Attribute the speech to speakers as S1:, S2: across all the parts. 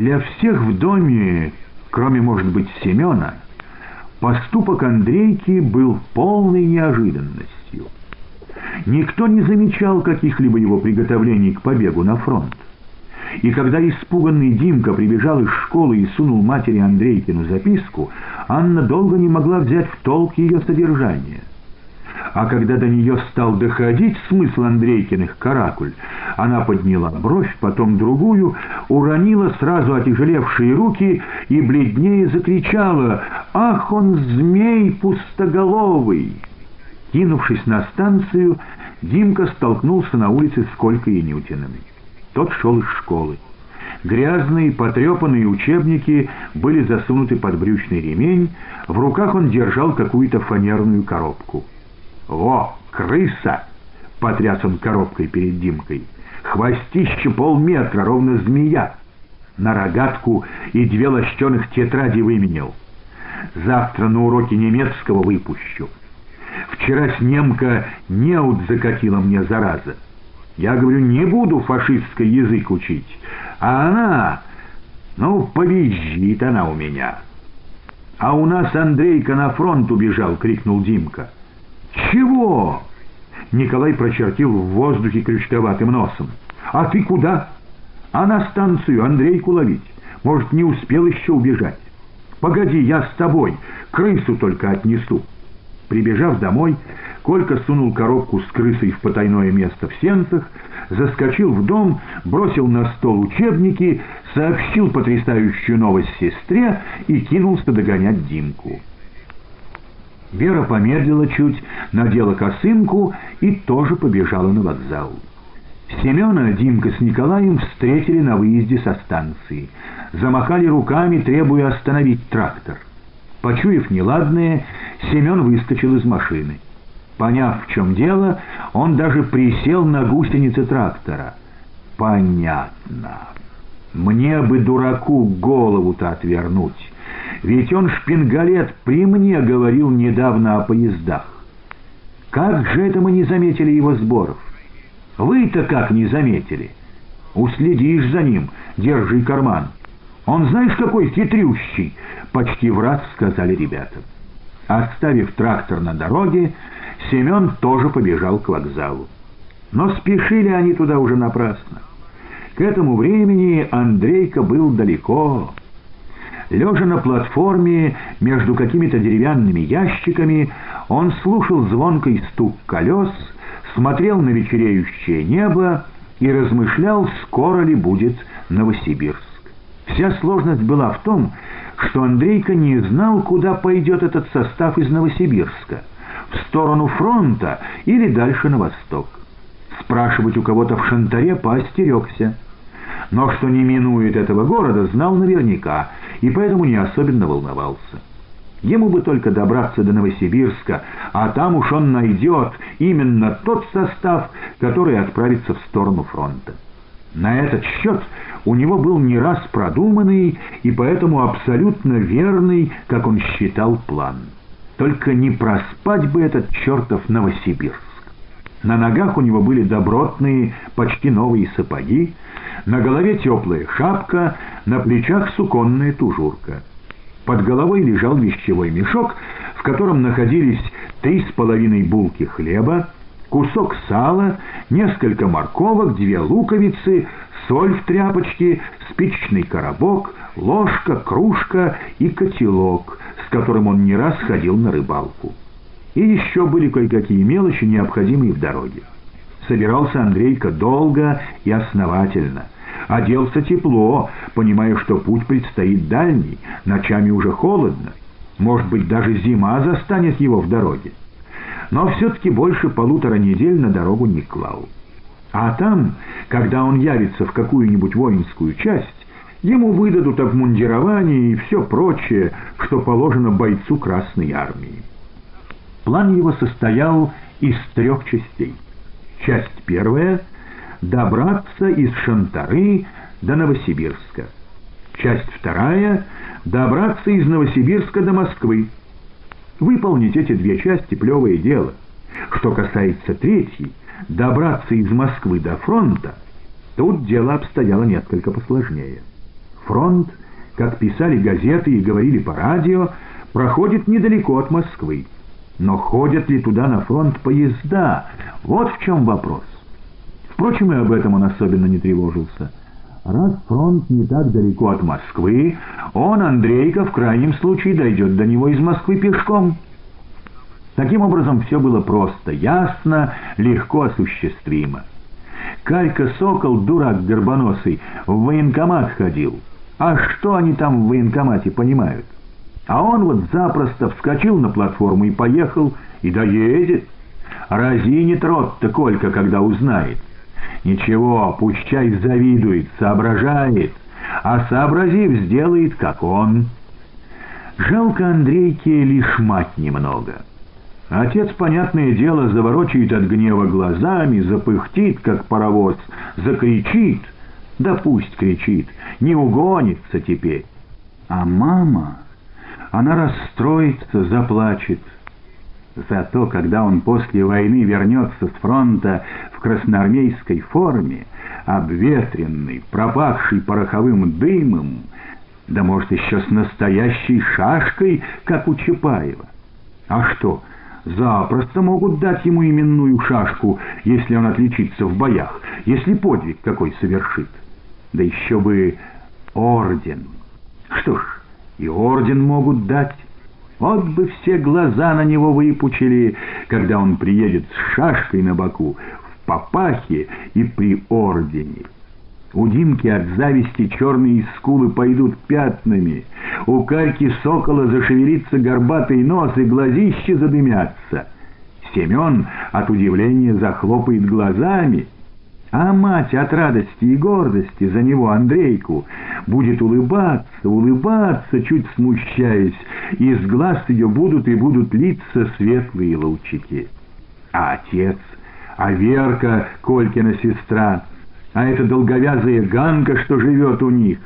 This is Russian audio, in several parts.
S1: Для всех в доме, кроме, может быть, Семена, поступок Андрейки был полной неожиданностью. Никто не замечал каких-либо его приготовлений к побегу на фронт. И когда испуганный Димка прибежал из школы и сунул матери Андрейкину записку, Анна долго не могла взять в толк ее содержание. А когда до нее стал доходить смысл Андрейкиных каракуль, она подняла бровь, потом другую, уронила сразу отяжелевшие руки и бледнее закричала «Ах, он змей пустоголовый!» Кинувшись на станцию, Димка столкнулся на улице с Колькой и Нютиным. Тот шел из школы. Грязные, потрепанные учебники были засунуты под брючный ремень, в руках он держал какую-то фанерную коробку. «Во, крыса!» — потряс он коробкой перед Димкой. «Хвостище полметра, ровно змея!» На рогатку и две лощеных тетради выменил. Завтра на уроке немецкого выпущу. Вчера с немка неуд закатила мне зараза. Я говорю, не буду фашистский язык учить. А она, ну, повизжит она у меня. А у нас Андрейка на фронт убежал, крикнул Димка. Чего? Николай прочертил в воздухе крючковатым носом. А ты куда? А на станцию Андрейку ловить. Может, не успел еще убежать. Погоди, я с тобой, крысу только отнесу. Прибежав домой, Колька сунул коробку с крысой в потайное место в сенцах, заскочил в дом, бросил на стол учебники, сообщил потрясающую новость сестре и кинулся догонять Димку. Вера помедлила чуть, надела косынку и тоже побежала на вокзал. Семена Димка с Николаем встретили на выезде со станции. Замахали руками, требуя остановить трактор. Почуяв неладное, Семен выскочил из машины. Поняв, в чем дело, он даже присел на гусеницы трактора. Понятно. Мне бы дураку голову-то отвернуть. Ведь он шпингалет при мне говорил недавно о поездах. Как же это мы не заметили его сборов? Вы-то как не заметили? Уследишь за ним, держи карман. Он знаешь, какой хитрющий, почти в раз сказали ребята. Оставив трактор на дороге, Семен тоже побежал к вокзалу. Но спешили они туда уже напрасно. К этому времени Андрейка был далеко. Лежа на платформе между какими-то деревянными ящиками, он слушал звонкий стук колес, смотрел на вечереющее небо и размышлял, скоро ли будет Новосибирск. Вся сложность была в том, что Андрейка не знал, куда пойдет этот состав из Новосибирска — в сторону фронта или дальше на восток. Спрашивать у кого-то в Шантаре поостерегся. Но что не минует этого города, знал наверняка, и поэтому не особенно волновался. Ему бы только добраться до Новосибирска, а там уж он найдет именно тот состав, который отправится в сторону фронта. На этот счет у него был не раз продуманный и поэтому абсолютно верный, как он считал, план. Только не проспать бы этот чертов Новосибирск. На ногах у него были добротные, почти новые сапоги, на голове теплая шапка, на плечах суконная тужурка. Под головой лежал вещевой мешок, в котором находились три с половиной булки хлеба, кусок сала, несколько морковок, две луковицы, соль в тряпочке, спичный коробок, ложка, кружка и котелок, с которым он не раз ходил на рыбалку. И еще были кое-какие мелочи, необходимые в дороге. Собирался Андрейка долго и основательно. Оделся тепло, понимая, что путь предстоит дальний, ночами уже холодно. Может быть, даже зима застанет его в дороге. Но все-таки больше полутора недель на дорогу не клал. А там, когда он явится в какую-нибудь воинскую часть, Ему выдадут обмундирование и все прочее, что положено бойцу Красной Армии. План его состоял из трех частей. Часть первая — добраться из Шантары до Новосибирска. Часть вторая — добраться из Новосибирска до Москвы. Выполнить эти две части — плевое дело. Что касается третьей — добраться из Москвы до фронта, тут дело обстояло несколько посложнее. Фронт, как писали газеты и говорили по радио, проходит недалеко от Москвы. Но ходят ли туда на фронт поезда? Вот в чем вопрос. Впрочем, и об этом он особенно не тревожился. Раз фронт не так далеко от Москвы, он, Андрейка, в крайнем случае дойдет до него из Москвы пешком. Таким образом, все было просто, ясно, легко осуществимо. Калька Сокол, дурак горбоносый, в военкомат ходил. А что они там в военкомате понимают? А он вот запросто вскочил на платформу и поехал, и доедет. Разинит рот-то Колька, когда узнает. Ничего, пусть чай завидует, соображает, а сообразив, сделает, как он. Жалко Андрейке лишь мать немного. Отец, понятное дело, заворочает от гнева глазами, запыхтит, как паровоз, закричит. Да пусть кричит, не угонится теперь. А мама, она расстроится, заплачет. Зато, когда он после войны вернется с фронта в красноармейской форме, обветренный, пропахший пороховым дымом, да может еще с настоящей шашкой, как у Чапаева. А что, запросто могут дать ему именную шашку, если он отличится в боях, если подвиг какой совершит. Да еще бы орден. Что ж, и орден могут дать. Вот бы все глаза на него выпучили, когда он приедет с шашкой на боку, в папахе и при ордене. У Димки от зависти черные скулы пойдут пятнами, у Кальки сокола зашевелится горбатый нос и глазища задымятся. Семен от удивления захлопает глазами — а мать от радости и гордости за него, Андрейку, будет улыбаться, улыбаться, чуть смущаясь, и из глаз ее будут и будут литься светлые лучики. А отец, а Верка, Колькина сестра, а эта долговязая Ганка, что живет у них,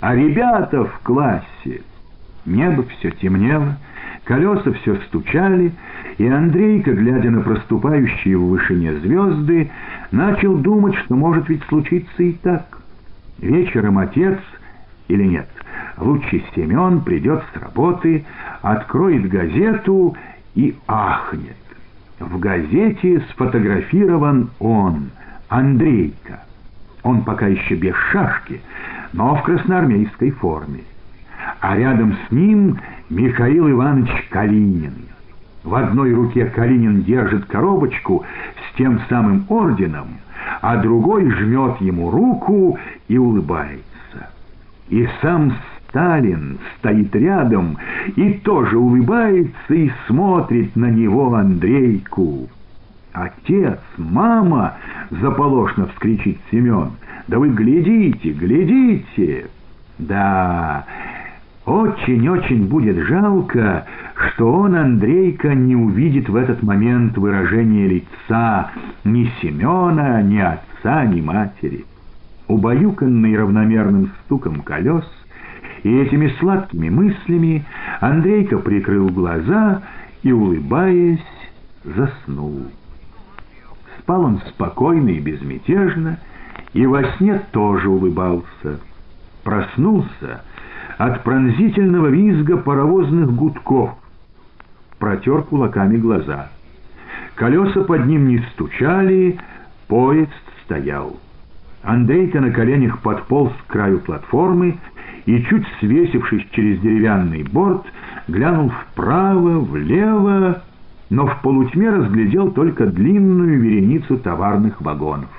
S1: а ребята в классе. Небо все темнело, колеса все стучали, и Андрейка, глядя на проступающие в вышине звезды, начал думать, что может ведь случиться и так. Вечером отец, или нет, лучше Семен придет с работы, откроет газету и ахнет. В газете сфотографирован он, Андрейка. Он пока еще без шашки, но в красноармейской форме. А рядом с ним Михаил Иванович Калинин. В одной руке Калинин держит коробочку с тем самым орденом, а другой жмет ему руку и улыбается. И сам Сталин стоит рядом и тоже улыбается и смотрит на него Андрейку. «Отец, мама!» — заполошно вскричит Семен. «Да вы глядите, глядите!» «Да, очень-очень будет жалко, что он, Андрейка, не увидит в этот момент выражения лица ни Семена, ни отца, ни матери. Убаюканный равномерным стуком колес и этими сладкими мыслями, Андрейка прикрыл глаза и, улыбаясь, заснул. Спал он спокойно и безмятежно, и во сне тоже улыбался. Проснулся — от пронзительного визга паровозных гудков. Протер кулаками глаза. Колеса под ним не стучали, поезд стоял. Андрейка на коленях подполз к краю платформы и, чуть свесившись через деревянный борт, глянул вправо, влево, но в полутьме разглядел только длинную вереницу товарных вагонов.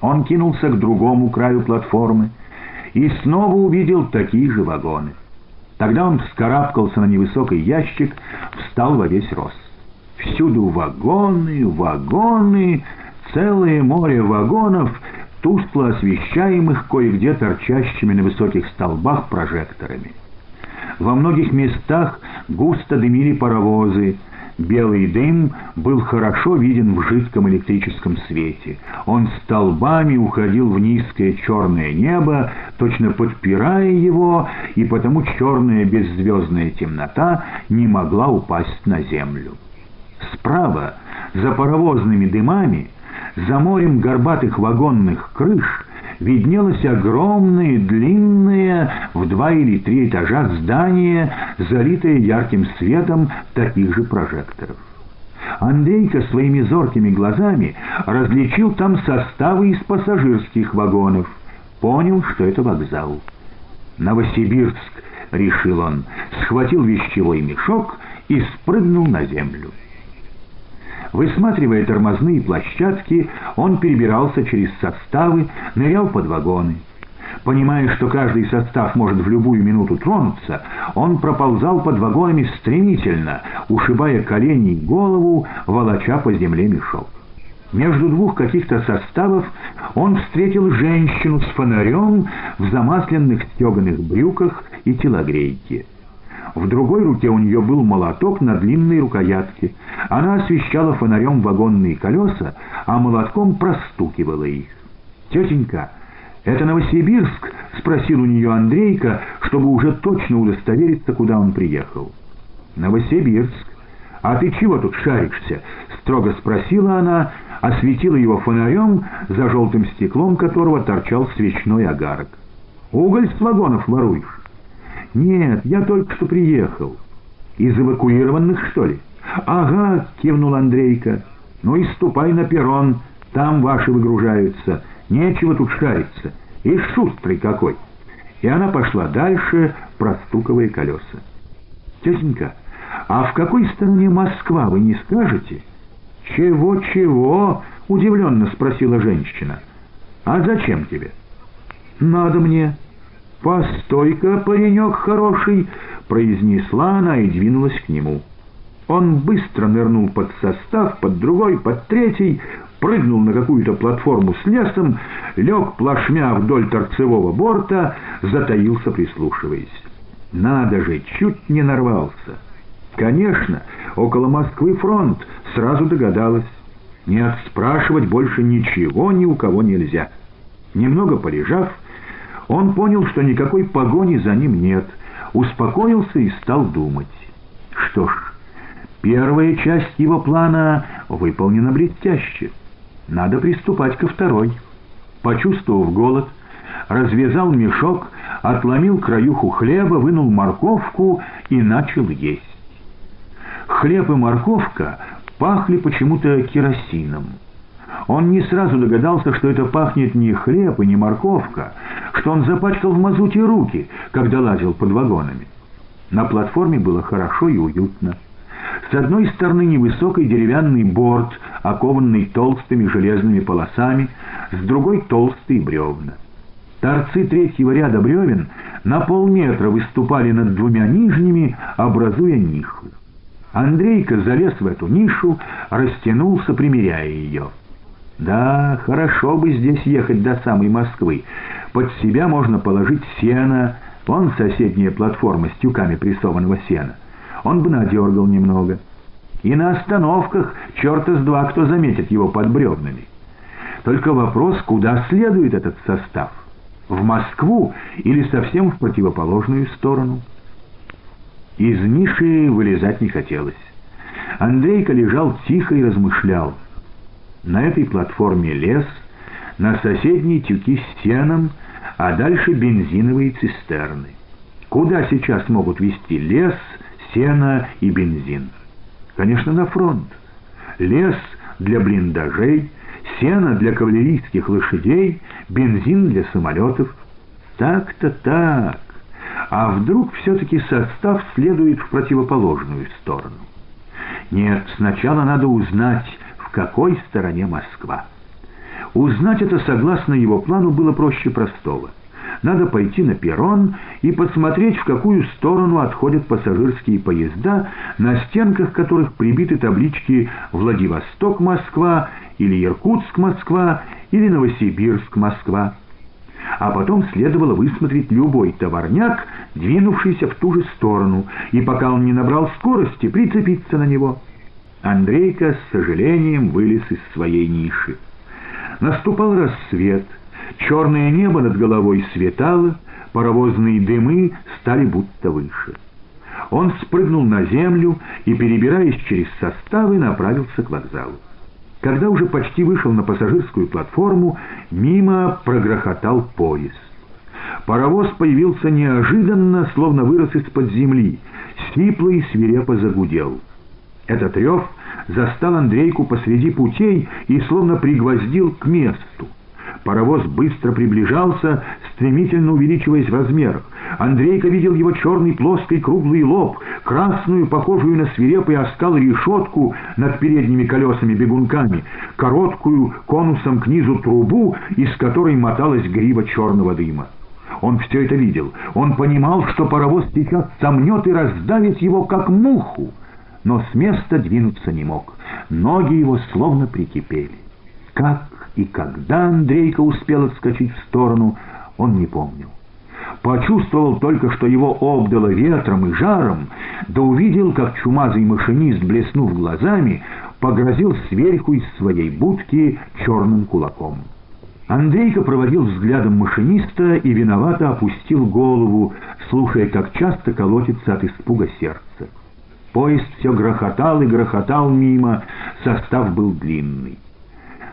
S1: Он кинулся к другому краю платформы, и снова увидел такие же вагоны. Тогда он вскарабкался на невысокий ящик, встал во весь рост. Всюду вагоны, вагоны, целое море вагонов, тускло освещаемых кое-где торчащими на высоких столбах прожекторами. Во многих местах густо дымили паровозы, Белый дым был хорошо виден в жидком электрическом свете. Он столбами уходил в низкое черное небо, точно подпирая его, и потому черная беззвездная темнота не могла упасть на землю. Справа, за паровозными дымами, за морем горбатых вагонных крыш, виднелось огромное, длинное, в два или три этажа здание, залитое ярким светом таких же прожекторов. Андрейка своими зоркими глазами различил там составы из пассажирских вагонов. Понял, что это вокзал. «Новосибирск», — решил он, схватил вещевой мешок и спрыгнул на землю. Высматривая тормозные площадки, он перебирался через составы, нырял под вагоны. Понимая, что каждый состав может в любую минуту тронуться, он проползал под вагонами стремительно, ушибая колени и голову, волоча по земле мешок. Между двух каких-то составов он встретил женщину с фонарем в замасленных стеганых брюках и телогрейке. В другой руке у нее был молоток на длинной рукоятке. Она освещала фонарем вагонные колеса, а молотком простукивала их. «Тетенька, это Новосибирск?» — спросил у нее Андрейка, чтобы уже точно удостовериться, куда он приехал. «Новосибирск. А ты чего тут шаришься?» — строго спросила она, осветила его фонарем, за желтым стеклом которого торчал свечной огарок. «Уголь с вагонов воруешь?» «Нет, я только что приехал». «Из эвакуированных, что ли?» «Ага», — кивнул Андрейка. «Ну и ступай на перрон, там ваши выгружаются. Нечего тут шариться. И шустрый какой!» И она пошла дальше, простуковая колеса. «Тетенька, а в какой стороне Москва, вы не скажете?» «Чего-чего?» — удивленно спросила женщина. «А зачем тебе?» «Надо мне». «Постой-ка, паренек хороший!» — произнесла она и двинулась к нему. Он быстро нырнул под состав, под другой, под третий, прыгнул на какую-то платформу с лесом, лег плашмя вдоль торцевого борта, затаился, прислушиваясь. Надо же, чуть не нарвался. Конечно, около Москвы фронт, сразу догадалась. Нет, спрашивать больше ничего ни у кого нельзя. Немного полежав, он понял, что никакой погони за ним нет, успокоился и стал думать. Что ж, первая часть его плана выполнена блестяще. Надо приступать ко второй. Почувствовав голод, развязал мешок, отломил краюху хлеба, вынул морковку и начал есть. Хлеб и морковка пахли почему-то керосином. Он не сразу догадался, что это пахнет не хлеб и не морковка, что он запачкал в мазуте руки, когда лазил под вагонами. На платформе было хорошо и уютно. С одной стороны невысокий деревянный борт, окованный толстыми железными полосами, с другой толстые бревна. Торцы третьего ряда бревен на полметра выступали над двумя нижними, образуя нишу. Андрейка залез в эту нишу, растянулся, примеряя ее. Да, хорошо бы здесь ехать до самой Москвы. Под себя можно положить сено, вон соседняя платформа с тюками прессованного сена. Он бы надергал немного. И на остановках черта с два кто заметит его под бревнами. Только вопрос, куда следует этот состав? В Москву или совсем в противоположную сторону? Из ниши вылезать не хотелось. Андрейка лежал тихо и размышлял. На этой платформе лес, на соседней тюки с сеном, а дальше бензиновые цистерны. Куда сейчас могут везти лес, сено и бензин? Конечно, на фронт. Лес для блиндажей, сено для кавалерийских лошадей, бензин для самолетов. Так-то так. А вдруг все-таки состав следует в противоположную сторону? Нет, сначала надо узнать, в какой стороне Москва. Узнать это согласно его плану было проще простого. Надо пойти на перрон и посмотреть, в какую сторону отходят пассажирские поезда, на стенках которых прибиты таблички «Владивосток-Москва» или «Иркутск-Москва» или «Новосибирск-Москва». А потом следовало высмотреть любой товарняк, двинувшийся в ту же сторону, и пока он не набрал скорости, прицепиться на него. Андрейка с сожалением вылез из своей ниши. Наступал рассвет, черное небо над головой светало, паровозные дымы стали будто выше. Он спрыгнул на землю и, перебираясь через составы, направился к вокзалу. Когда уже почти вышел на пассажирскую платформу, мимо прогрохотал поезд. Паровоз появился неожиданно, словно вырос из-под земли, сипло и свирепо загудел. Этот рев застал Андрейку посреди путей и словно пригвоздил к месту. Паровоз быстро приближался, стремительно увеличиваясь в размерах. Андрейка видел его черный плоский круглый лоб, красную, похожую на свирепый оскал решетку над передними колесами-бегунками, короткую конусом к низу трубу, из которой моталась грива черного дыма. Он все это видел. Он понимал, что паровоз сейчас сомнет и раздавит его, как муху. Но с места двинуться не мог. Ноги его словно прикипели. Как и когда Андрейка успел отскочить в сторону, он не помнил. Почувствовал только, что его обдало ветром и жаром, да увидел, как чумазый машинист, блеснув глазами, погрозил сверху из своей будки черным кулаком. Андрейка проводил взглядом машиниста и виновато опустил голову, слушая, как часто колотится от испуга сердце. Поезд все грохотал и грохотал мимо, состав был длинный.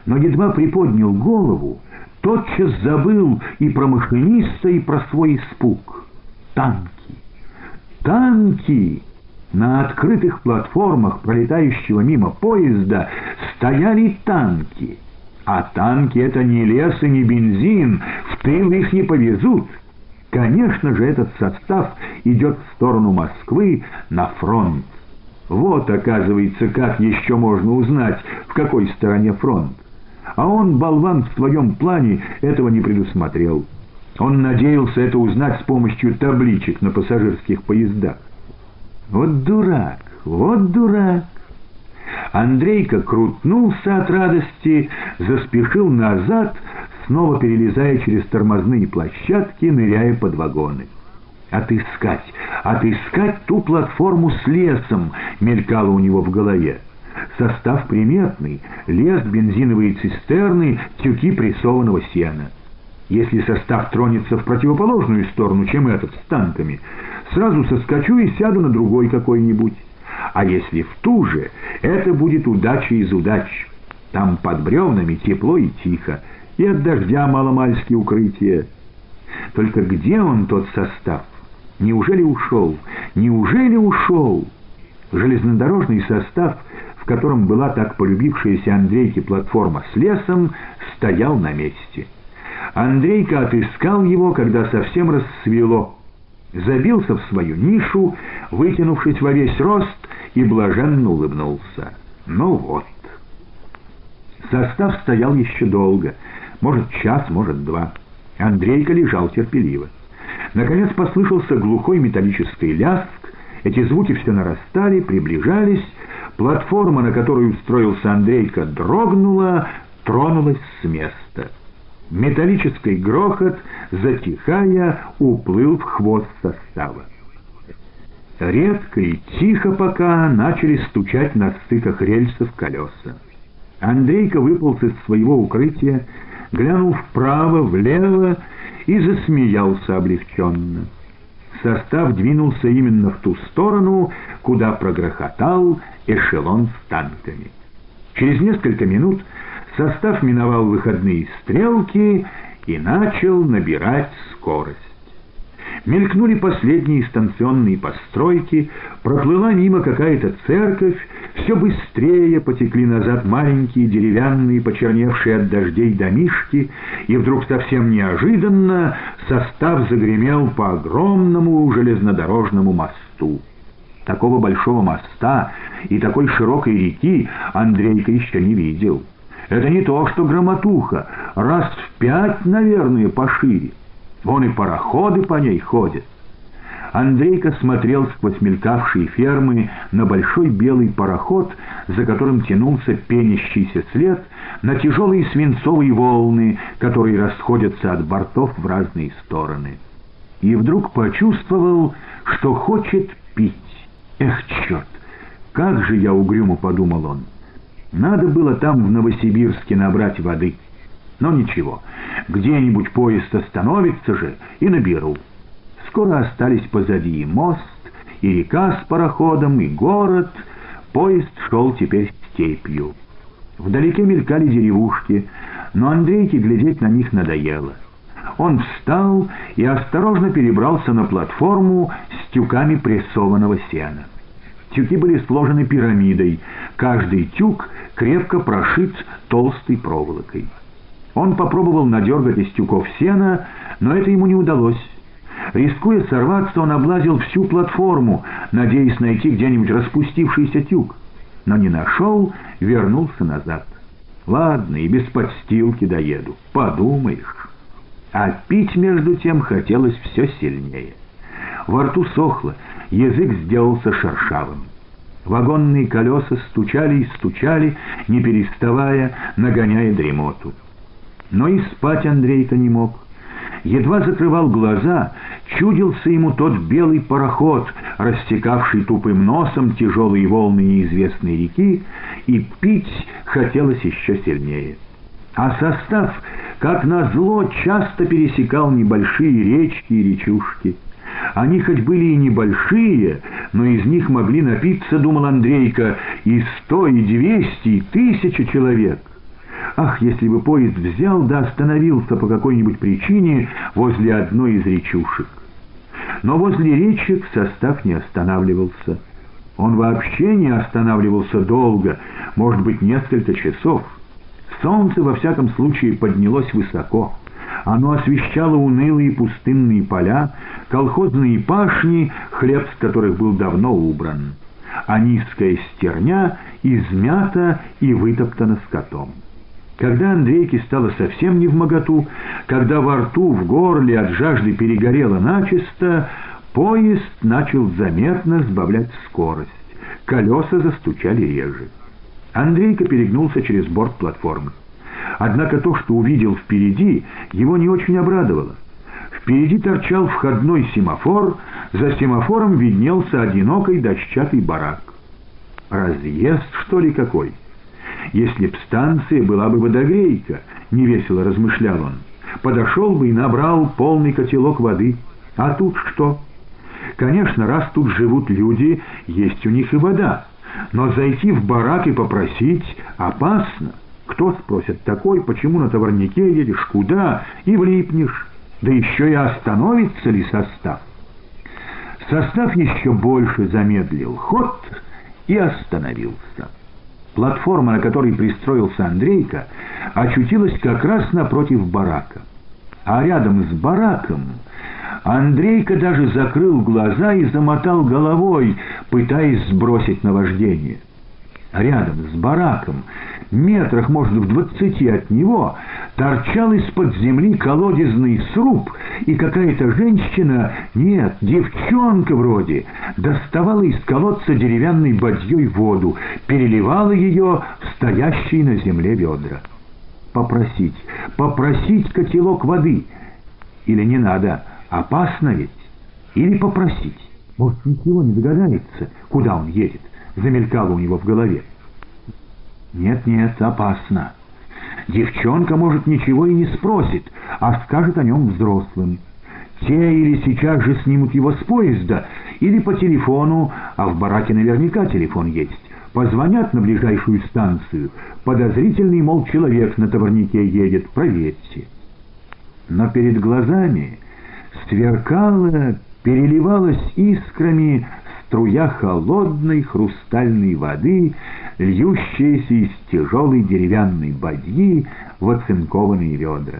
S1: Но едва приподнял голову, тотчас забыл и про машиниста, и про свой испуг. Танки! Танки! На открытых платформах пролетающего мимо поезда стояли танки. А танки — это не лес и не бензин, в тыл их не повезут. Конечно же, этот состав идет в сторону Москвы на фронт. Вот, оказывается, как еще можно узнать, в какой стороне фронт. А он, болван, в своем плане этого не предусмотрел. Он надеялся это узнать с помощью табличек на пассажирских поездах. Вот дурак, вот дурак. Андрейка крутнулся от радости, заспешил назад, снова перелезая через тормозные площадки, ныряя под вагоны. «Отыскать, отыскать ту платформу с лесом!» — мелькало у него в голове. Состав приметный — лес, бензиновые цистерны, тюки прессованного сена. Если состав тронется в противоположную сторону, чем этот, с танками, сразу соскочу и сяду на другой какой-нибудь. А если в ту же, это будет удача из удач. Там под бревнами тепло и тихо, и от дождя маломальски укрытие. Только где он, тот состав? Неужели ушел? Неужели ушел? Железнодорожный состав, в котором была так полюбившаяся Андрейке платформа с лесом, стоял на месте. Андрейка отыскал его, когда совсем рассвело, забился в свою нишу, вытянувшись во весь рост, и блаженно улыбнулся. Ну вот. Состав стоял еще долго, может час, может два. Андрейка лежал терпеливо. Наконец послышался глухой металлический ляск, эти звуки все нарастали, приближались, платформа, на которой устроился Андрейка, дрогнула, тронулась с места. Металлический грохот, затихая, уплыл в хвост состава. Редко и тихо пока начали стучать на стыках рельсов колеса. Андрейка выполз из своего укрытия, глянул вправо, влево и засмеялся облегченно. Состав двинулся именно в ту сторону, куда прогрохотал эшелон с танками. Через несколько минут состав миновал выходные стрелки и начал набирать скорость. Мелькнули последние станционные постройки, проплыла мимо какая-то церковь, все быстрее потекли назад маленькие деревянные, почерневшие от дождей домишки, и вдруг совсем неожиданно состав загремел по огромному железнодорожному мосту. Такого большого моста и такой широкой реки Андрейка еще не видел. Это не то, что громотуха, раз в пять, наверное, пошире. Вон и пароходы по ней ходят. Андрейка смотрел сквозь мелькавшие фермы на большой белый пароход, за которым тянулся пенящийся след, на тяжелые свинцовые волны, которые расходятся от бортов в разные стороны. И вдруг почувствовал, что хочет пить. Эх, черт! Как же я угрюмо подумал он. Надо было там в Новосибирске набрать воды. Но ничего, где-нибудь поезд остановится же и наберу. Скоро остались позади и мост, и река с пароходом, и город. Поезд шел теперь степью. Вдалеке мелькали деревушки, но Андрейке глядеть на них надоело. Он встал и осторожно перебрался на платформу с тюками прессованного сена. Тюки были сложены пирамидой, каждый тюк крепко прошит толстой проволокой. Он попробовал надергать из тюков сена, но это ему не удалось. Рискуя сорваться, он облазил всю платформу, надеясь найти где-нибудь распустившийся тюк. Но не нашел, вернулся назад. Ладно, и без подстилки доеду, подумаешь. А пить между тем хотелось все сильнее. Во рту сохло, язык сделался шершавым. Вагонные колеса стучали и стучали, не переставая, нагоняя дремоту. Но и спать Андрей-то не мог. Едва закрывал глаза, чудился ему тот белый пароход, растекавший тупым носом тяжелые волны неизвестной реки, и пить хотелось еще сильнее. А состав, как назло, часто пересекал небольшие речки и речушки. Они хоть были и небольшие, но из них могли напиться, думал Андрейка, и сто, и двести, и тысяча человек. Ах, если бы поезд взял да остановился по какой-нибудь причине возле одной из речушек. Но возле речек состав не останавливался. Он вообще не останавливался долго, может быть, несколько часов. Солнце, во всяком случае, поднялось высоко. Оно освещало унылые пустынные поля, колхозные пашни, хлеб с которых был давно убран. А низкая стерня измята и вытоптана скотом. Когда Андрейке стало совсем не в моготу, когда во рту, в горле от жажды перегорело начисто, поезд начал заметно сбавлять скорость. Колеса застучали реже. Андрейка перегнулся через борт платформы. Однако то, что увидел впереди, его не очень обрадовало. Впереди торчал входной семафор, за семафором виднелся одинокий дощатый барак. Разъезд, что ли, какой? Если б станция была бы водогрейка, невесело размышлял он. Подошел бы и набрал полный котелок воды. А тут что? Конечно, раз тут живут люди, есть у них и вода. Но зайти в барак и попросить опасно. Кто спросит такой, почему на товарнике едешь, куда, и влипнешь. Да еще и остановится ли состав? Состав еще больше замедлил ход и остановился. Платформа, на которой пристроился Андрейка, очутилась как раз напротив барака. А рядом с бараком Андрейка даже закрыл глаза и замотал головой, пытаясь сбросить наваждение. Рядом с бараком, метрах, может, в двадцати от него, торчал из-под земли колодезный сруб, и какая-то женщина, нет, девчонка вроде, доставала из колодца деревянной бадьей воду, переливала ее в стоящие на земле ведра. Попросить, попросить котелок воды. Или не надо, опасно ведь. Или попросить. Может, ничего не догадается, куда он едет, замелькало у него в голове. Нет-нет, опасно. Девчонка, может, ничего и не спросит, а скажет о нем взрослым. Те или сейчас же снимут его с поезда, или по телефону, а в бараке наверняка телефон есть. Позвонят на ближайшую станцию. Подозрительный, мол, человек на товарнике едет, проверьте. Но перед глазами сверкала, переливалась искрами струя холодной хрустальной воды, льющаяся из тяжелой деревянной бадьи в оцинкованные ведра.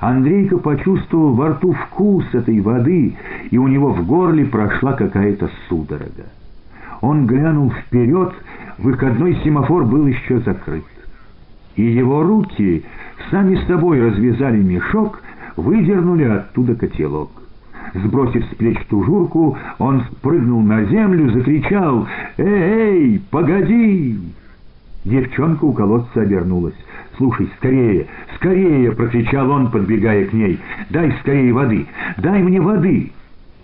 S1: Андрейка почувствовал во рту вкус этой воды, и у него в горле прошла какая-то судорога. Он глянул вперед, выходной семафор был еще закрыт. И его руки сами с собой развязали мешок, выдернули оттуда котелок. Сбросив с плеч тужурку, он спрыгнул на землю, закричал «Эй, эй, погоди!» Девчонка у колодца обернулась. «Слушай, скорее, скорее!» — прокричал он, подбегая к ней. «Дай скорее воды! Дай мне воды!»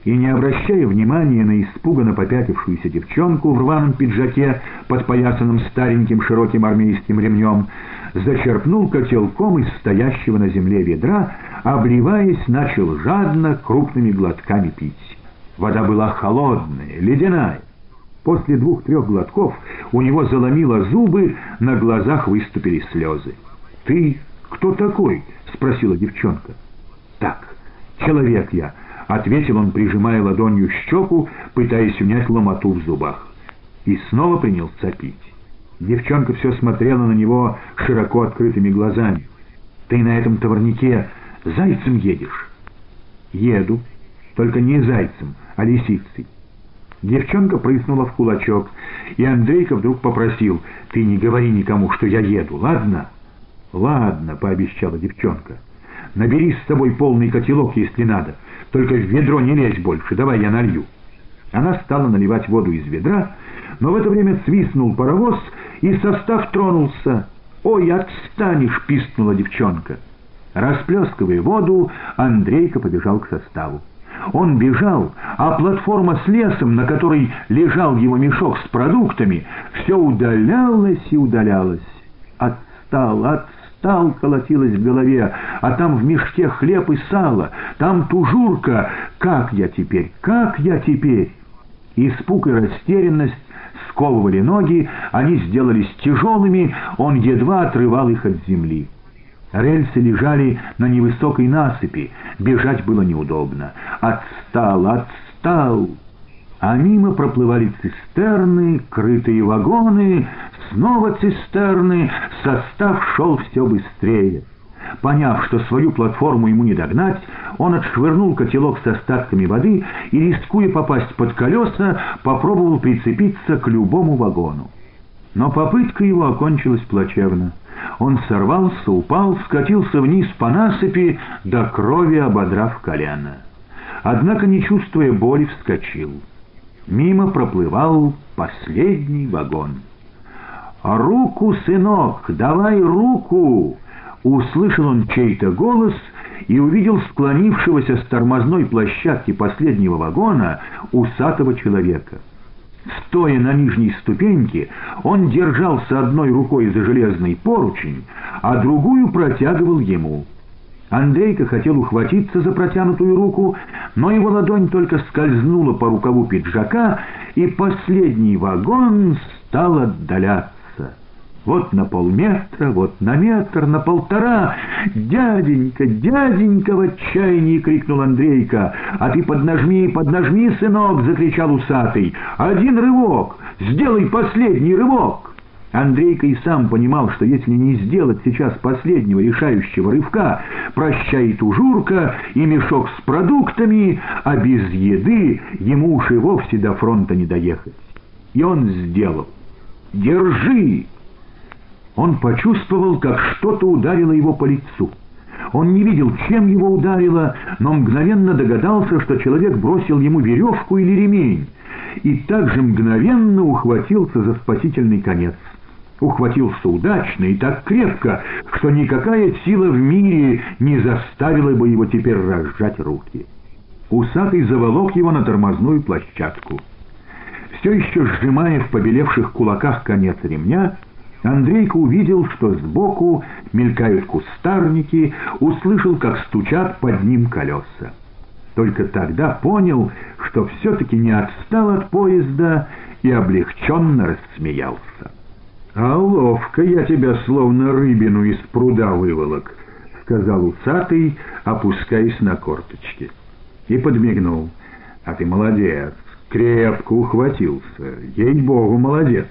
S1: И, не обращая внимания на испуганно попятившуюся девчонку в рваном пиджаке, подпоясанном стареньким широким армейским ремнем, зачерпнул котелком из стоящего на земле ведра, обливаясь, начал жадно крупными глотками пить. Вода была холодная, ледяная. После двух-трех глотков у него заломило зубы, на глазах выступили слезы. «Ты кто такой?» — спросила девчонка. «Так, человек я», — ответил он, прижимая ладонью щеку, пытаясь унять ломоту в зубах. И снова принялся пить. Девчонка все смотрела на него широко открытыми глазами. «Ты на этом товарнике зайцем едешь?» «Еду, только не зайцем, а лисицей». Девчонка прыснула в кулачок, и Андрейка вдруг попросил, «Ты не говори никому, что я еду, ладно?» «Ладно», — пообещала девчонка. «Набери с собой полный котелок, если надо. Только в ведро не лезь больше, давай я налью». Она стала наливать воду из ведра, но в это время свистнул паровоз, и состав тронулся. «Ой, отстанешь!» — пискнула девчонка. Расплескивая воду, Андрейка побежал к составу. Он бежал, а платформа с лесом, на которой лежал его мешок с продуктами, все удалялась и удалялась. Отстал, отстал, колотилось в голове, а там в мешке хлеб и сало, там тужурка. Как я теперь, как я теперь? Испуг и растерянность сковывали ноги, они сделались тяжелыми, он едва отрывал их от земли. Рельсы лежали на невысокой насыпи, бежать было неудобно. Отстал, отстал. А мимо проплывали цистерны, крытые вагоны, снова цистерны, состав шел все быстрее. Поняв, что свою платформу ему не догнать, он отшвырнул котелок с остатками воды и, рискуя попасть под колеса, попробовал прицепиться к любому вагону. Но попытка его окончилась плачевно. Он сорвался, упал, скатился вниз по насыпи, до крови ободрав колено. Однако, не чувствуя боли, вскочил. Мимо проплывал последний вагон. «Руку, сынок, давай руку!» Услышал он чей-то голос и увидел склонившегося с тормозной площадки последнего вагона усатого человека. Стоя на нижней ступеньке, он держался одной рукой за железный поручень, а другую протягивал ему. Андрейка хотел ухватиться за протянутую руку, но его ладонь только скользнула по рукаву пиджака, и последний вагон стал отдаляться. Вот на полметра, вот на метр, на полтора. «Дяденька, дяденька!» — в отчаянии крикнул Андрейка. «А ты поднажми, поднажми, сынок!» — закричал усатый. «Один рывок! Сделай последний рывок!» Андрейка и сам понимал, что если не сделать сейчас последнего решающего рывка, прощает ужурка и мешок с продуктами, а без еды ему уж и вовсе до фронта не доехать. И он сделал. «Держи!» Он почувствовал, как что-то ударило его по лицу. Он не видел, чем его ударило, но мгновенно догадался, что человек бросил ему веревку или ремень, и также мгновенно ухватился за спасительный конец. Ухватился удачно и так крепко, что никакая сила в мире не заставила бы его теперь разжать руки. Усатый заволок его на тормозную площадку. Все еще сжимая в побелевших кулаках конец ремня, Андрейка увидел, что сбоку мелькают кустарники, услышал, как стучат под ним колеса. Только тогда понял, что все-таки не отстал от поезда и облегченно рассмеялся. «А ловко я тебя словно рыбину из пруда выволок», — сказал усатый, опускаясь на корточки. И подмигнул. «А ты молодец, крепко ухватился, ей-богу, молодец».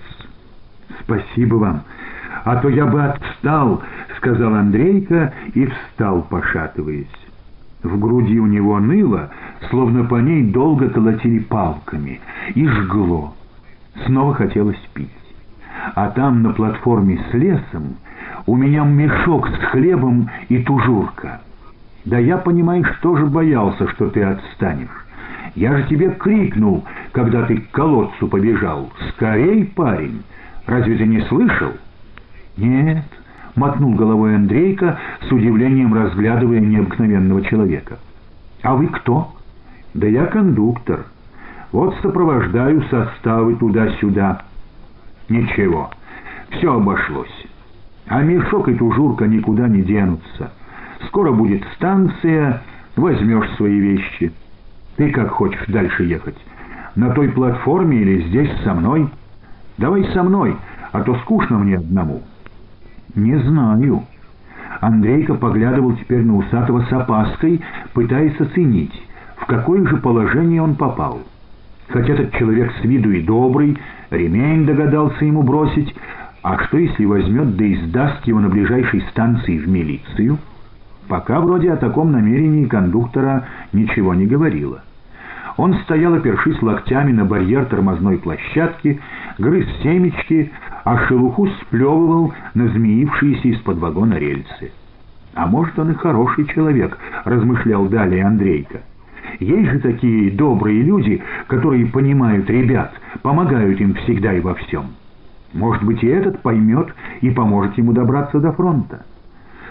S1: «Спасибо вам, а то я бы отстал», — сказал Андрейка и встал, пошатываясь. В груди у него ныло, словно по ней долго колотили палками, и жгло. Снова хотелось пить. А там, на платформе с лесом, у меня мешок с хлебом и тужурка. Да я, понимаешь, тоже боялся, что ты отстанешь. Я же тебе крикнул, когда ты к колодцу побежал. «Скорей, парень!» Разве ты не слышал?» «Нет», — мотнул головой Андрейка, с удивлением разглядывая необыкновенного человека. «А вы кто?» «Да я кондуктор. Вот сопровождаю составы туда-сюда». «Ничего, все обошлось. А мешок и тужурка никуда не денутся. Скоро будет станция, возьмешь свои вещи. Ты как хочешь дальше ехать. На той платформе или здесь со мной? Давай со мной, а то скучно мне одному». «Не знаю». Андрейка поглядывал теперь на Усатого с опаской, пытаясь оценить, в какое же положение он попал. Хоть этот человек с виду и добрый, ремень догадался ему бросить, а что если возьмет да издаст его на ближайшей станции в милицию? Пока вроде о таком намерении кондуктора ничего не говорило. Он стоял, опершись локтями на барьер тормозной площадки, грыз семечки, а шелуху сплевывал на змеившиеся из-под вагона рельсы. «А может, он и хороший человек», — размышлял далее Андрейка. «Есть же такие добрые люди, которые понимают ребят, помогают им всегда и во всем. Может быть, и этот поймет и поможет ему добраться до фронта».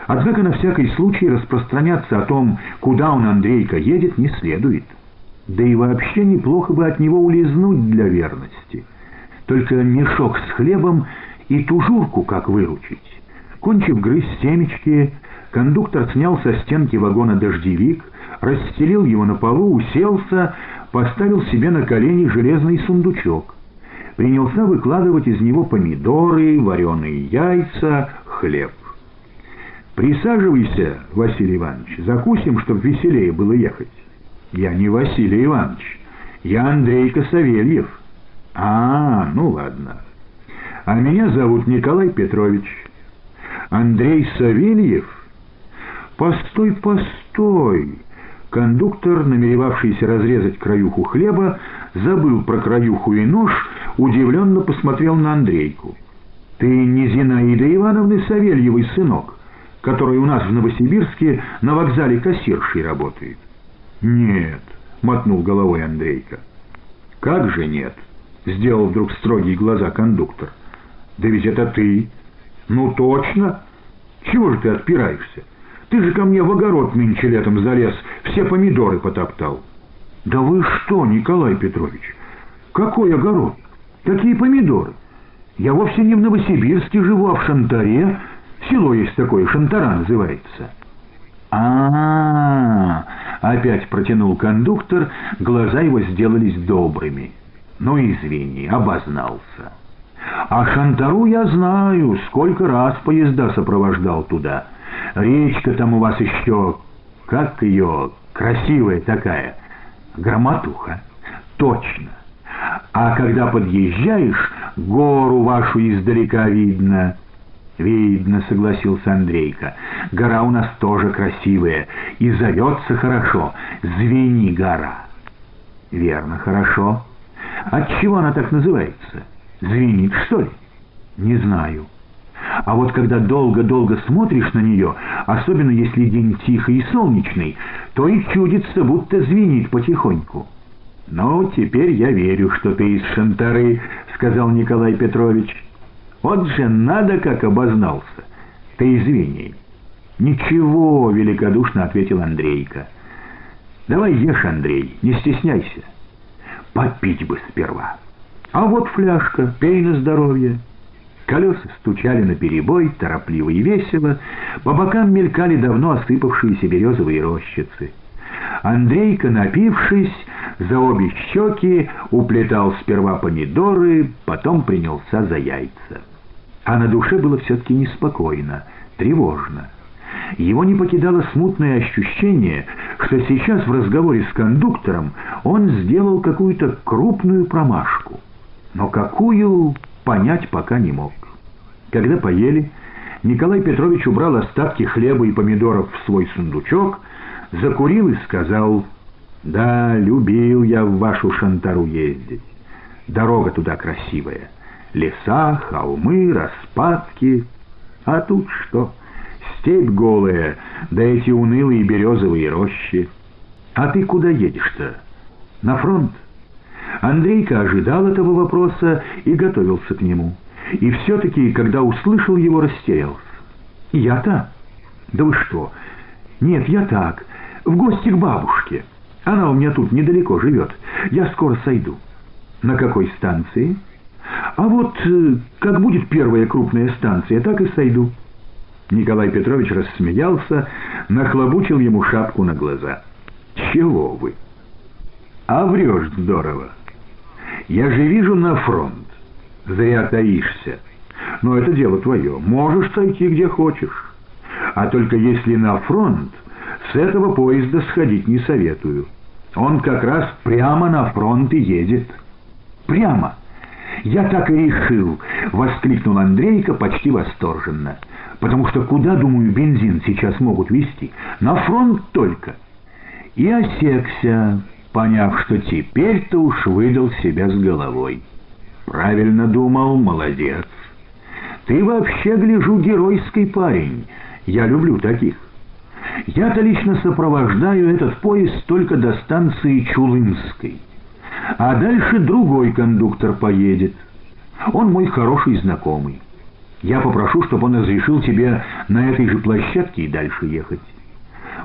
S1: Однако на всякий случай распространяться о том, куда он, Андрейка, едет, не следует. Да и вообще неплохо бы от него улизнуть для верности. Только мешок с хлебом и тужурку как выручить. Кончив грызть семечки, кондуктор снял со стенки вагона дождевик, расстелил его на полу, уселся, поставил себе на колени железный сундучок. Принялся выкладывать из него помидоры, вареные яйца, хлеб. «Присаживайся, Василий Иванович, закусим, чтоб веселее было ехать». «Я не Василий Иванович, я Андрейка Савельев». «А, ну ладно. А меня зовут Николай Петрович». «Андрей Савельев?» «Постой, постой!» Кондуктор, намеревавшийся разрезать краюху хлеба, забыл про краюху и нож, удивленно посмотрел на Андрейку. «Ты не Зинаида Ивановны Савельевой сынок, который у нас в Новосибирске на вокзале кассиршей работает?» «Нет», — мотнул головой Андрейка. «Как же нет?» — сделал вдруг строгие глаза кондуктор. «Да ведь это ты!» «Ну точно! Чего же ты отпираешься? Ты же ко мне в огород нынче летом залез, все помидоры потоптал». «Да вы что, Николай Петрович? Какой огород? Какие помидоры? Я вовсе не в Новосибирске живу, а в Шантаре. Село есть такое, Шантара называется». А, -а, а Опять протянул кондуктор, глаза его сделались добрыми. «Ну, извини, обознался. А Шантару я знаю, сколько раз поезда сопровождал туда. Речка там у вас еще, как ее, красивая такая, громотуха. Точно. А когда подъезжаешь, гору вашу издалека видно». «Видно», — согласился Андрейка. «Гора у нас тоже красивая и зовется хорошо. Звени гора». «Верно, хорошо. Отчего она так называется? Звенит, что ли?» «Не знаю. А вот когда долго-долго смотришь на нее, особенно если день тихий и солнечный, то и чудится, будто звенит потихоньку». «Ну, теперь я верю, что ты из Шантары», — сказал Николай Петрович. Вот же надо как обознался. Ты извини. Ничего, великодушно ответил Андрейка. Давай ешь, Андрей, не стесняйся. Попить бы сперва. А вот фляжка, пей на здоровье. Колеса стучали на перебой, торопливо и весело, по бокам мелькали давно осыпавшиеся березовые рощицы. Андрейка, напившись, за обе щеки уплетал сперва помидоры, потом принялся за яйца а на душе было все-таки неспокойно, тревожно. Его не покидало смутное ощущение, что сейчас в разговоре с кондуктором он сделал какую-то крупную промашку. Но какую, понять пока не мог. Когда поели, Николай Петрович убрал остатки хлеба и помидоров в свой сундучок, закурил и сказал, «Да, любил я в вашу шантару ездить. Дорога туда красивая». Леса, холмы, распадки. А тут что? Степь голая, да эти унылые березовые рощи. А ты куда едешь-то? На фронт? Андрейка ожидал этого вопроса и готовился к нему. И все-таки, когда услышал его, растерялся. «Я-то? Да вы что? Нет, я так. В гости к бабушке. Она у меня тут недалеко живет. Я скоро сойду». «На какой станции?» А вот э, как будет первая крупная станция, так и сойду. Николай Петрович рассмеялся, нахлобучил ему шапку на глаза. Чего вы? А врешь здорово. Я же вижу на фронт. Зря таишься. Но это дело твое. Можешь сойти где хочешь. А только если на фронт, с этого поезда сходить не советую. Он как раз прямо на фронт и едет. Прямо. Я так и решил, воскликнул Андрейка почти восторженно. Потому что куда, думаю, бензин сейчас могут везти? На фронт только. И осекся, поняв, что теперь-то уж выдал себя с головой. Правильно думал, молодец. Ты вообще, гляжу, геройский парень. Я люблю таких. Я-то лично сопровождаю этот поезд только до станции Чулымской. А дальше другой кондуктор поедет. Он мой хороший знакомый. Я попрошу, чтобы он разрешил тебе на этой же площадке и дальше ехать.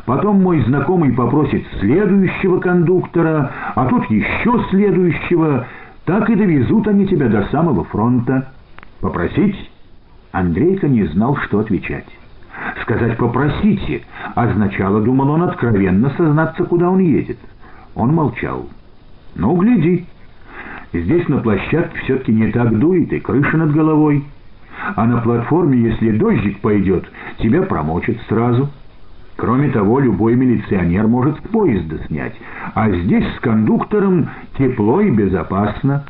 S1: Потом мой знакомый попросит следующего кондуктора, а тут еще следующего. Так и довезут они тебя до самого фронта. Попросить? Андрейка не знал, что отвечать. Сказать «попросите» означало, думал он, откровенно сознаться, куда он едет. Он молчал. «Ну, гляди. Здесь на площадке все-таки не так дует, и крыша над головой. А на платформе, если дождик пойдет, тебя промочит сразу». Кроме того, любой милиционер может с поезда снять, а здесь с кондуктором тепло и безопасно.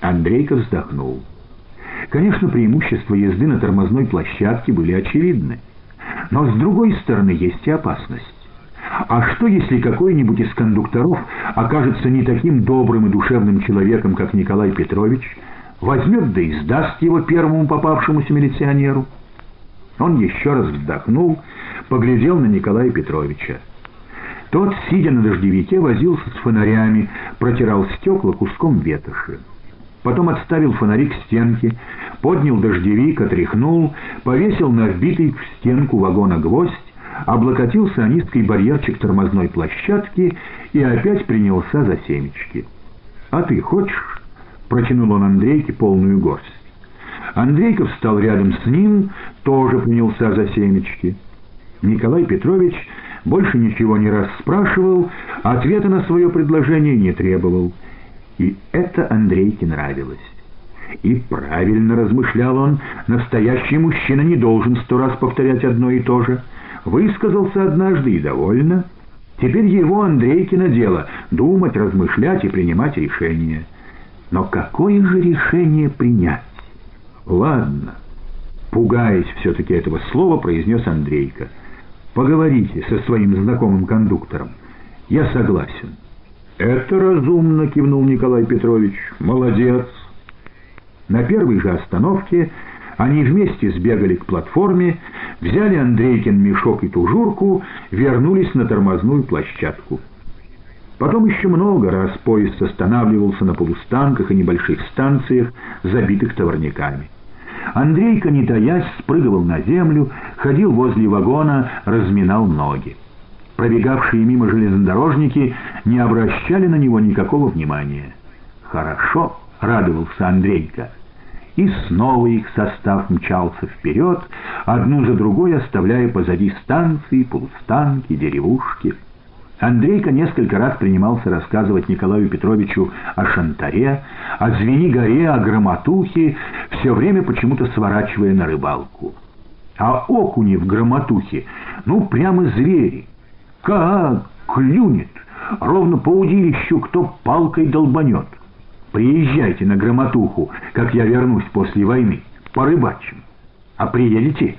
S1: Андрейка вздохнул. Конечно, преимущества езды на тормозной площадке были очевидны. Но с другой стороны есть и опасность. А что, если какой-нибудь из кондукторов окажется не таким добрым и душевным человеком, как Николай Петрович, возьмет да и сдаст его первому попавшемуся милиционеру? Он еще раз вздохнул, поглядел на Николая Петровича. Тот, сидя на дождевике, возился с фонарями, протирал стекла куском ветоши. Потом отставил фонарик к стенке, поднял дождевик, отряхнул, повесил на вбитый в стенку вагона гвоздь, облокотился о низкий барьерчик тормозной площадки и опять принялся за семечки. «А ты хочешь?» — протянул он Андрейке полную горсть. Андрейка встал рядом с ним, тоже принялся за семечки. Николай Петрович больше ничего не раз спрашивал, ответа на свое предложение не требовал. И это Андрейке нравилось. И правильно размышлял он, настоящий мужчина не должен сто раз повторять одно и то же. Высказался однажды и довольно. Теперь его, Андрейкино, дело — думать, размышлять и принимать решения. Но какое же решение принять? Ладно. Пугаясь все-таки этого слова, произнес Андрейка. Поговорите со своим знакомым кондуктором. Я согласен. «Это разумно», — кивнул Николай Петрович. «Молодец». На первой же остановке они вместе сбегали к платформе, взяли Андрейкин мешок и тужурку, вернулись на тормозную площадку. Потом еще много раз поезд останавливался на полустанках и небольших станциях, забитых товарниками. Андрейка, не таясь, спрыгивал на землю, ходил возле вагона, разминал ноги. Пробегавшие мимо железнодорожники не обращали на него никакого внимания. «Хорошо», — радовался Андрейка. И снова их состав мчался вперед, одну за другой оставляя позади станции, полустанки, деревушки. Андрейка несколько раз принимался рассказывать Николаю Петровичу о Шантаре, о Звени-горе, о Громотухе, все время почему-то сворачивая на рыбалку. А окуни в Громотухе, ну, прямо звери. Как клюнет, ровно по удилищу кто палкой долбанет. Приезжайте на Громотуху, как я вернусь после войны, порыбачим. А приедете?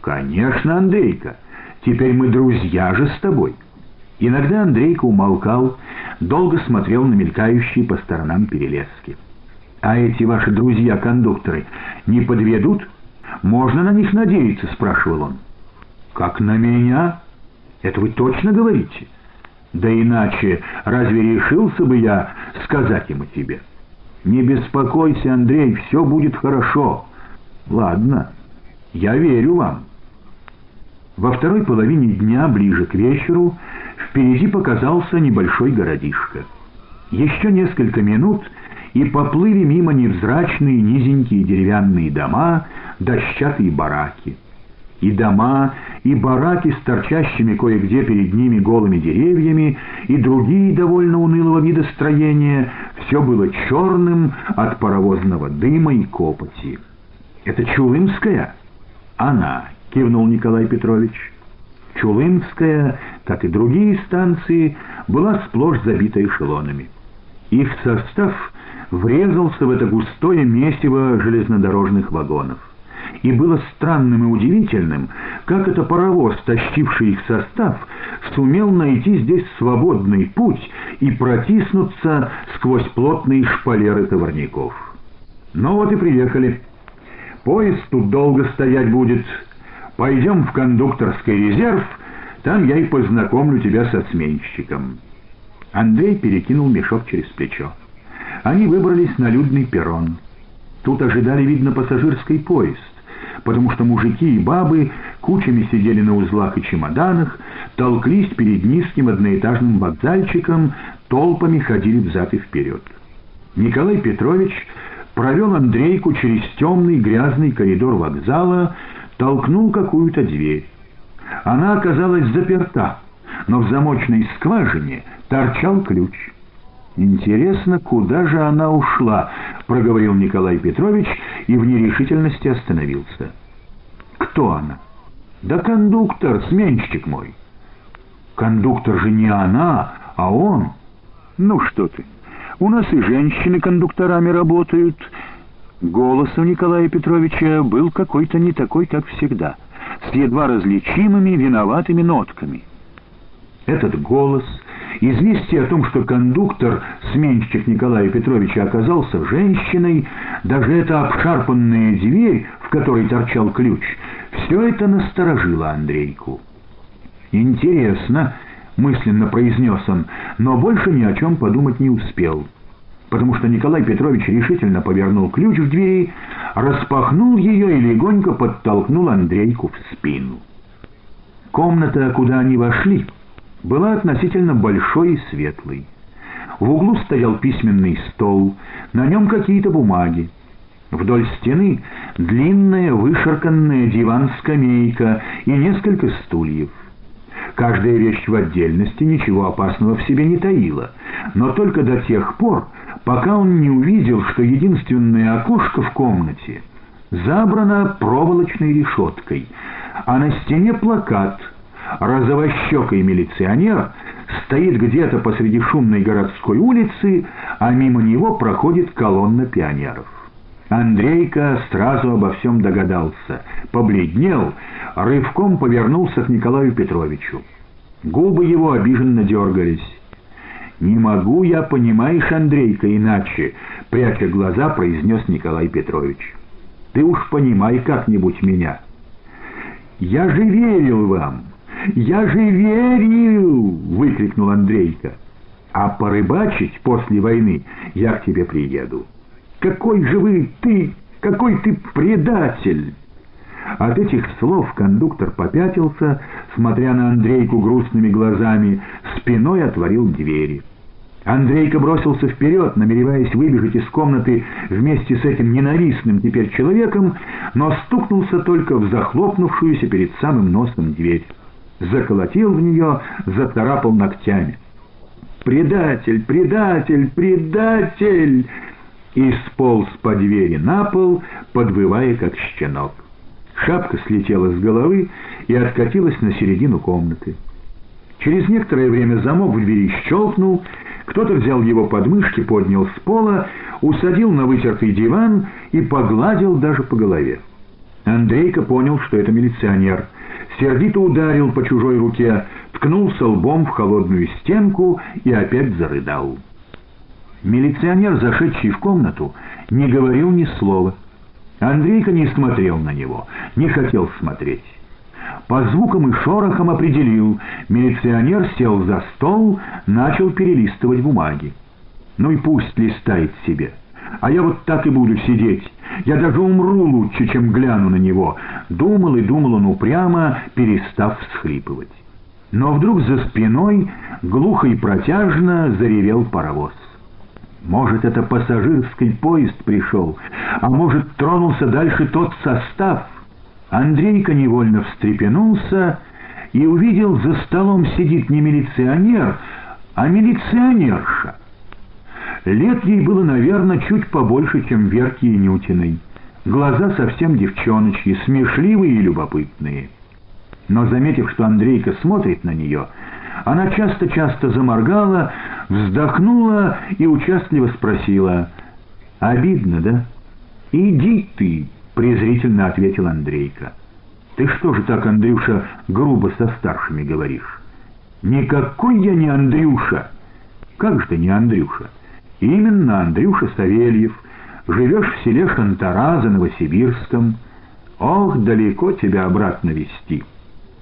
S1: Конечно, Андрейка, теперь мы друзья же с тобой. Иногда Андрейка умолкал, долго смотрел на мелькающие по сторонам перелески. «А эти ваши друзья-кондукторы не подведут? Можно на них надеяться?» — спрашивал он. «Как на меня? Это вы точно говорите?» «Да иначе разве решился бы я сказать им о тебе?» «Не беспокойся, Андрей, все будет хорошо». «Ладно, я верю вам». Во второй половине дня, ближе к вечеру, впереди показался небольшой городишко. Еще несколько минут, и поплыли мимо невзрачные низенькие деревянные дома, дощатые бараки. И дома, и бараки с торчащими кое-где перед ними голыми деревьями, и другие довольно унылого вида строения, Все было черным от паровозного дыма и копоти. «Это Чулымская?» «Она», — кивнул Николай Петрович. Чулымская, как и другие станции, была сплошь забита эшелонами. Их состав врезался в это густое месиво железнодорожных вагонов. И было странным и удивительным, как это паровоз, тащивший их состав, сумел найти здесь свободный путь и протиснуться сквозь плотные шпалеры товарников. Ну вот и приехали. Поезд тут долго стоять будет. Пойдем в кондукторский резерв, там я и познакомлю тебя со сменщиком». Андрей перекинул мешок через плечо. Они выбрались на людный перрон. Тут ожидали, видно, пассажирский поезд, потому что мужики и бабы кучами сидели на узлах и чемоданах, толклись перед низким одноэтажным вокзальчиком, толпами ходили взад и вперед. Николай Петрович провел Андрейку через темный грязный коридор вокзала, толкнул какую-то дверь. Она оказалась заперта, но в замочной скважине торчал ключ. «Интересно, куда же она ушла?» — проговорил Николай Петрович и в нерешительности остановился. «Кто она?» «Да кондуктор, сменщик мой». «Кондуктор же не она, а он». «Ну что ты, у нас и женщины кондукторами работают». Голос у Николая Петровича был какой-то не такой, как всегда, с едва различимыми виноватыми нотками. Этот голос Известие о том, что кондуктор, сменщик Николая Петровича, оказался женщиной, даже эта обшарпанная дверь, в которой торчал ключ, все это насторожило Андрейку. «Интересно», — мысленно произнес он, но больше ни о чем подумать не успел, потому что Николай Петрович решительно повернул ключ в двери, распахнул ее и легонько подтолкнул Андрейку в спину. Комната, куда они вошли, — была относительно большой и светлой. В углу стоял письменный стол, на нем какие-то бумаги. Вдоль стены длинная вышарканная диван-скамейка и несколько стульев. Каждая вещь в отдельности ничего опасного в себе не таила, но только до тех пор, пока он не увидел, что единственное окошко в комнате забрано проволочной решеткой, а на стене плакат — розовощекий милиционер стоит где-то посреди шумной городской улицы, а мимо него проходит колонна пионеров. Андрейка сразу обо всем догадался, побледнел, рывком повернулся к Николаю Петровичу. Губы его обиженно дергались. «Не могу я, понимаешь, Андрейка, иначе», — пряча глаза, произнес Николай Петрович. «Ты уж понимай как-нибудь меня». «Я же верил вам!» «Я же верил!» — выкрикнул Андрейка. «А порыбачить после войны я к тебе приеду». «Какой же вы, ты, какой ты предатель!» От этих слов кондуктор попятился, смотря на Андрейку грустными глазами, спиной отворил двери. Андрейка бросился вперед, намереваясь выбежать из комнаты вместе с этим ненавистным теперь человеком, но стукнулся только в захлопнувшуюся перед самым носом дверь заколотил в нее, заторапал ногтями. «Предатель! Предатель! Предатель!» И сполз по двери на пол, подвывая, как щенок. Шапка слетела с головы и откатилась на середину комнаты. Через некоторое время замок в двери щелкнул, кто-то взял его подмышки, поднял с пола, усадил на вытертый диван и погладил даже по голове. Андрейка понял, что это милиционер — сердито ударил по чужой руке, ткнулся лбом в холодную стенку и опять зарыдал. Милиционер, зашедший в комнату, не говорил ни слова. Андрейка не смотрел на него, не хотел смотреть. По звукам и шорохам определил, милиционер сел за стол, начал перелистывать бумаги. Ну и пусть листает себе. А я вот так и буду сидеть. Я даже умру лучше, чем гляну на него. Думал и думал он упрямо, перестав всхлипывать. Но вдруг за спиной глухо и протяжно заревел паровоз. Может, это пассажирский поезд пришел, а может, тронулся дальше тот состав. Андрейка невольно встрепенулся и увидел, за столом сидит не милиционер, а милиционерша. Лет ей было, наверное, чуть побольше, чем Верки и Нютиной. Глаза совсем девчоночьи, смешливые и любопытные. Но, заметив, что Андрейка смотрит на нее, она часто-часто заморгала, вздохнула и участливо спросила, «Обидно, да?» «Иди ты», — презрительно ответил Андрейка. «Ты что же так, Андрюша, грубо со старшими говоришь?» «Никакой я не Андрюша!» «Как же ты не Андрюша?» «Именно Андрюша Савельев. Живешь в селе Шантара за Новосибирском. Ох, далеко тебя обратно вести!»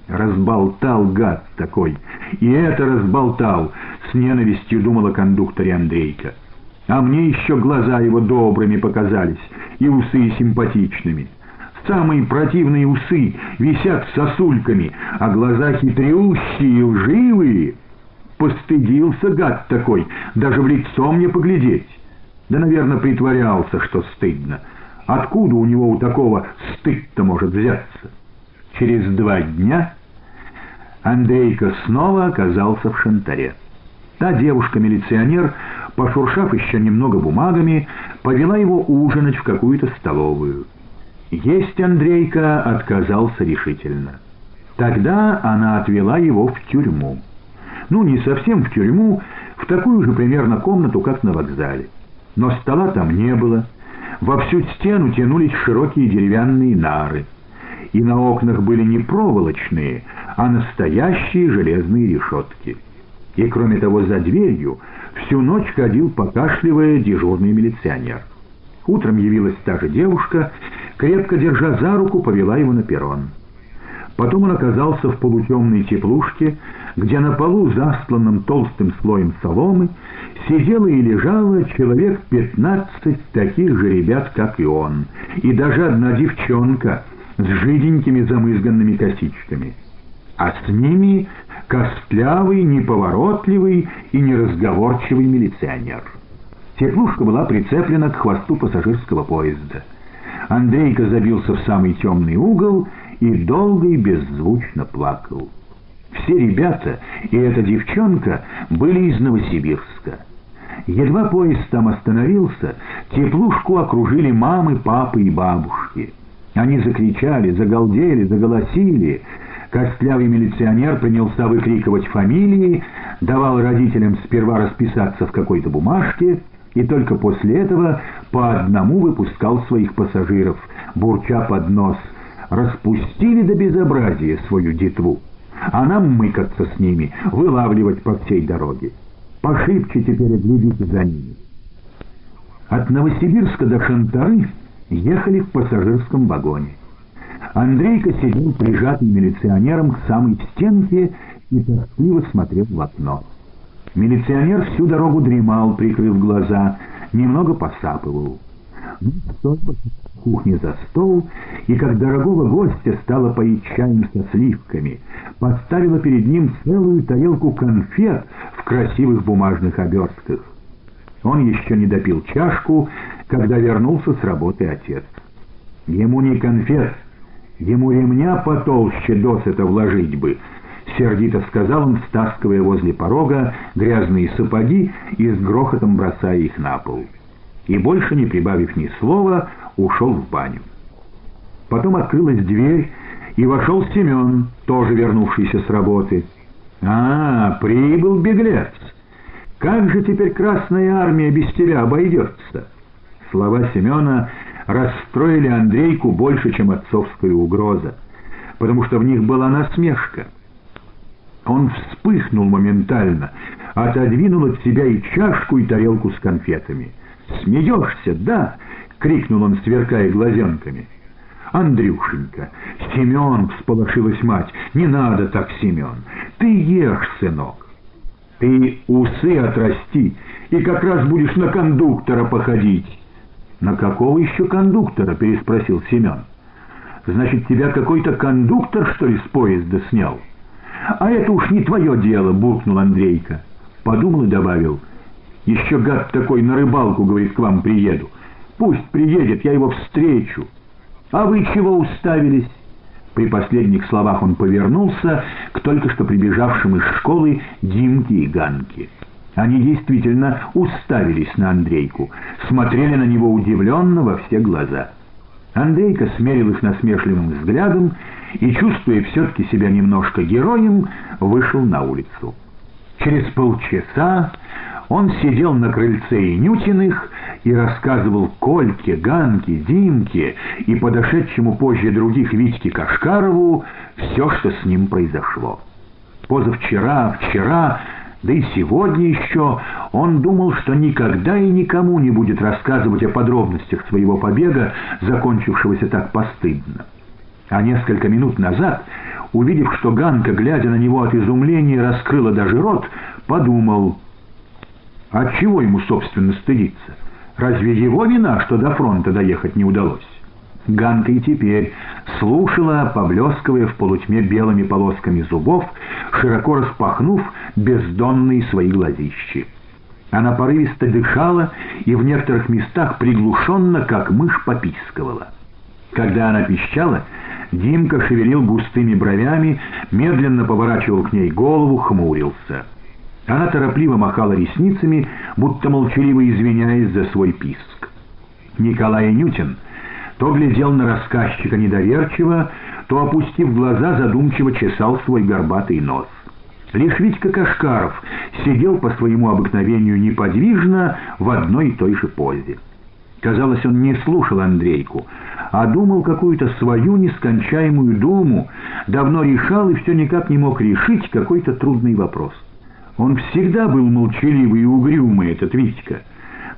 S1: Разболтал гад такой. И это разболтал, с ненавистью думала кондукторе Андрейка. А мне еще глаза его добрыми показались, и усы симпатичными. Самые противные усы висят сосульками, а глаза хитрющие лживые. Постыдился гад такой, даже в лицо мне поглядеть. Да, наверное, притворялся, что стыдно. Откуда у него у такого стыд-то может взяться? Через два дня Андрейка снова оказался в шантаре. Та девушка-милиционер, пошуршав еще немного бумагами, повела его ужинать в какую-то столовую. Есть Андрейка отказался решительно. Тогда она отвела его в тюрьму. Ну, не совсем в тюрьму, в такую же примерно комнату, как на вокзале. Но стола там не было. Во всю стену тянулись широкие деревянные нары. И на окнах были не проволочные, а настоящие железные решетки. И кроме того, за дверью всю ночь ходил, покашливая, дежурный милиционер. Утром явилась та же девушка, крепко держа за руку, повела его на перрон. Потом он оказался в полутемной теплушке, где на полу, застланном толстым слоем соломы, сидело и лежало человек пятнадцать таких же ребят, как и он, и даже одна девчонка с жиденькими замызганными косичками а с ними костлявый, неповоротливый и неразговорчивый милиционер. Теплушка была прицеплена к хвосту пассажирского поезда. Андрейка забился в самый темный угол и долго и беззвучно плакал. Все ребята и эта девчонка были из Новосибирска. Едва поезд там остановился, теплушку окружили мамы, папы и бабушки. Они закричали, загалдели, заголосили, Костлявый милиционер принялся выкрикивать фамилии, давал родителям сперва расписаться в какой-то бумажке и только после этого по одному выпускал своих пассажиров, бурча под нос. Распустили до безобразия свою детву, а нам мыкаться с ними, вылавливать по всей дороге. Пошибче теперь глядите за ними. От Новосибирска до Шантары ехали в пассажирском вагоне. Андрейка сидел прижатый милиционером к самой стенке и тоскливо смотрел в окно. Милиционер всю дорогу дремал, прикрыв глаза, немного посапывал. Ну, столько кухне за стол, и как дорогого гостя стала поить чаем со сливками, поставила перед ним целую тарелку конфет в красивых бумажных обертках. Он еще не допил чашку, когда вернулся с работы отец. Ему не конфет, Ему ремня потолще досыта вложить бы, — сердито сказал он, стаскивая возле порога грязные сапоги и с грохотом бросая их на пол. И больше, не прибавив ни слова, ушел в баню. Потом открылась дверь, и вошел Семен, тоже вернувшийся с работы. «А, прибыл беглец! Как же теперь Красная Армия без тебя обойдется?» Слова Семена расстроили Андрейку больше, чем отцовская угроза, потому что в них была насмешка. Он вспыхнул моментально, отодвинул от себя и чашку, и тарелку с конфетами. «Смеешься, да?» — крикнул он, сверкая глазенками. «Андрюшенька, Семен!» — всполошилась мать. «Не надо так, Семен! Ты ешь, сынок! Ты усы отрасти, и как раз будешь на кондуктора походить!» «На какого еще кондуктора?» — переспросил Семен. «Значит, тебя какой-то кондуктор, что ли, с поезда снял?» «А это уж не твое дело», — буркнул Андрейка. Подумал и добавил. «Еще гад такой на рыбалку, говорит, к вам приеду. Пусть приедет, я его встречу. А вы чего уставились?» При последних словах он повернулся к только что прибежавшим из школы Димке и Ганке. Они действительно уставились на Андрейку, смотрели на него удивленно во все глаза. Андрейка смерил их насмешливым взглядом и, чувствуя все-таки себя немножко героем, вышел на улицу. Через полчаса он сидел на крыльце Инютиных и рассказывал Кольке, Ганке, Димке и подошедшему позже других Витьке Кашкарову все, что с ним произошло. Позавчера, вчера, да и сегодня еще он думал, что никогда и никому не будет рассказывать о подробностях своего побега, закончившегося так постыдно. А несколько минут назад, увидев, что Ганка, глядя на него от изумления, раскрыла даже рот, подумал, от чего ему, собственно, стыдиться? Разве его вина, что до фронта доехать не удалось? Ганка и теперь слушала, поблескивая в полутьме белыми полосками зубов, широко распахнув бездонные свои глазищи. Она порывисто дышала и в некоторых местах приглушенно, как мышь, попискивала. Когда она пищала, Димка шевелил густыми бровями, медленно поворачивал к ней голову, хмурился. Она торопливо махала ресницами, будто молчаливо извиняясь за свой писк. Николай Нютин то глядел на рассказчика недоверчиво, то, опустив глаза, задумчиво чесал свой горбатый нос. Лишь Витька Кашкаров сидел по своему обыкновению неподвижно в одной и той же позе. Казалось, он не слушал Андрейку, а думал какую-то свою нескончаемую думу, давно решал и все никак не мог решить какой-то трудный вопрос. Он всегда был молчаливый и угрюмый, этот Витька.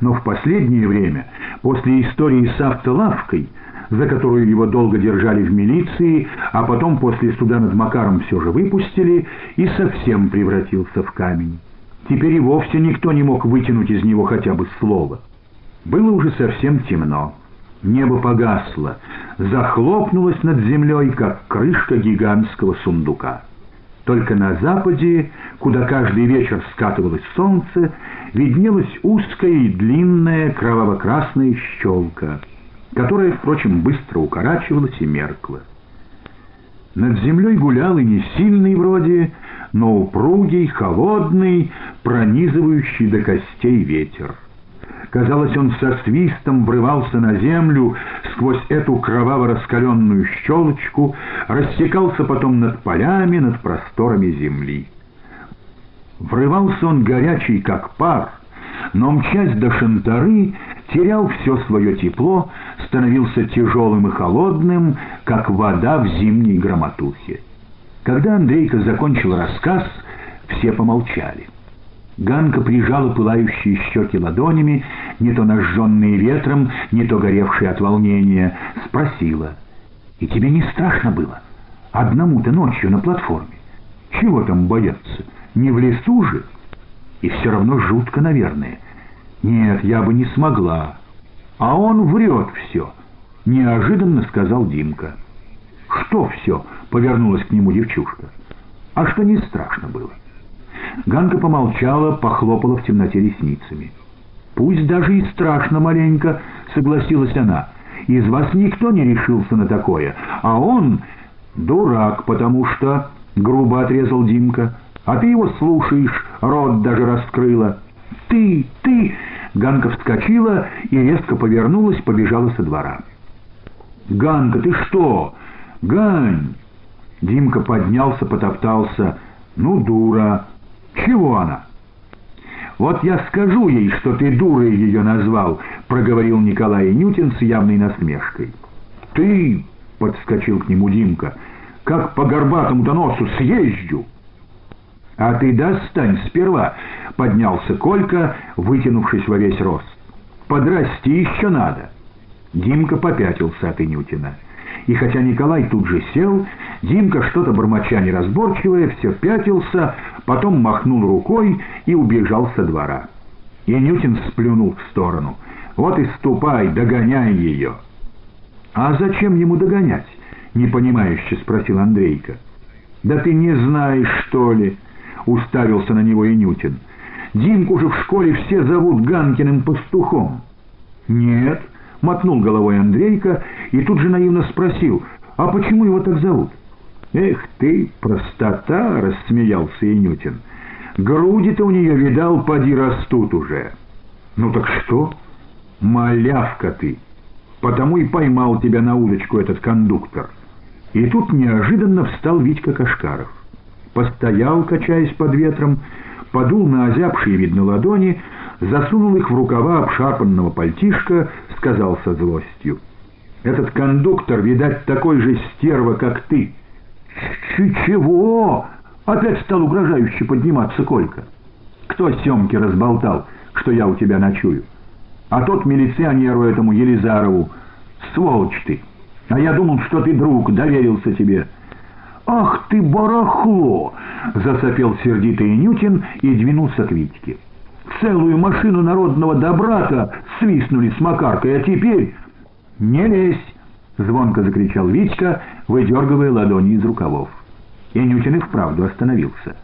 S1: Но в последнее время, после истории с автолавкой, за которую его долго держали в милиции, а потом после суда над Макаром все же выпустили, и совсем превратился в камень. Теперь и вовсе никто не мог вытянуть из него хотя бы слова. Было уже совсем темно. Небо погасло, захлопнулось над землей, как крышка гигантского сундука. Только на западе, куда каждый вечер скатывалось солнце, виднелась узкая и длинная кроваво-красная щелка, которая, впрочем, быстро укорачивалась и меркла. Над землей гулял и не сильный вроде, но упругий, холодный, пронизывающий до костей ветер. Казалось, он со свистом врывался на землю сквозь эту кроваво-раскаленную щелочку, рассекался потом над полями, над просторами земли. Врывался он горячий, как пар, но, мчась до Шантары, терял все свое тепло, становился тяжелым и холодным, как вода в зимней громотухе. Когда Андрейка закончил рассказ, все помолчали. Ганка прижала пылающие щеки ладонями, не то нажженные ветром, не то горевшие от волнения, спросила. «И тебе не страшно было? Одному-то ночью на платформе? Чего там бояться? Не в лесу же?» «И все равно жутко, наверное. Нет, я бы не смогла. А он врет все», — неожиданно сказал Димка. «Что все?» — повернулась к нему девчушка. «А что не страшно было?» Ганка помолчала, похлопала в темноте ресницами. «Пусть даже и страшно маленько», — согласилась она. «Из вас никто не решился на такое, а он дурак, потому что...» — грубо отрезал Димка. «А ты его слушаешь, рот даже раскрыла». «Ты, ты!» — Ганка вскочила и резко повернулась, побежала со двора. «Ганка, ты что? Гань!» Димка поднялся, потоптался. «Ну, дура!» «Чего она?» «Вот я скажу ей, что ты дурой ее назвал», — проговорил Николай Нютин с явной насмешкой. «Ты», — подскочил к нему Димка, — «как по горбатому доносу съезжу». «А ты достань сперва», — поднялся Колька, вытянувшись во весь рост. «Подрасти еще надо». Димка попятился от Инютина. И хотя Николай тут же сел, Димка, что-то бормоча неразборчивое, все пятился, потом махнул рукой и убежал со двора. И Нютин сплюнул в сторону. «Вот и ступай, догоняй ее!» «А зачем ему догонять?» — непонимающе спросил Андрейка. «Да ты не знаешь, что ли?» — уставился на него и Нютин. «Димку же в школе все зовут Ганкиным пастухом». «Нет», — мотнул головой Андрейка и тут же наивно спросил, «А почему его так зовут?» «Эх ты, простота!» — рассмеялся Инютин. Груди-то у нее, видал, поди растут уже. Ну так что? Малявка ты. Потому и поймал тебя на удочку этот кондуктор. И тут неожиданно встал Витька Кашкаров. Постоял, качаясь под ветром, подул на озябшие, видно, ладони, засунул их в рукава обшарпанного пальтишка, сказал со злостью. «Этот кондуктор, видать, такой же стерва, как ты». «Чего?» — опять стал угрожающе подниматься Колька. «Кто Семке разболтал, что я у тебя ночую? А тот милиционеру этому Елизарову. Сволочь ты! А я думал, что ты друг, доверился тебе». «Ах ты, барахло!» — засопел сердитый Нютин и двинулся к Витьке. «Целую машину народного добра-то свистнули с Макаркой, а теперь...» «Не лезь!» — звонко закричал Витька, выдергивая ладони из рукавов. И Нютин и вправду остановился.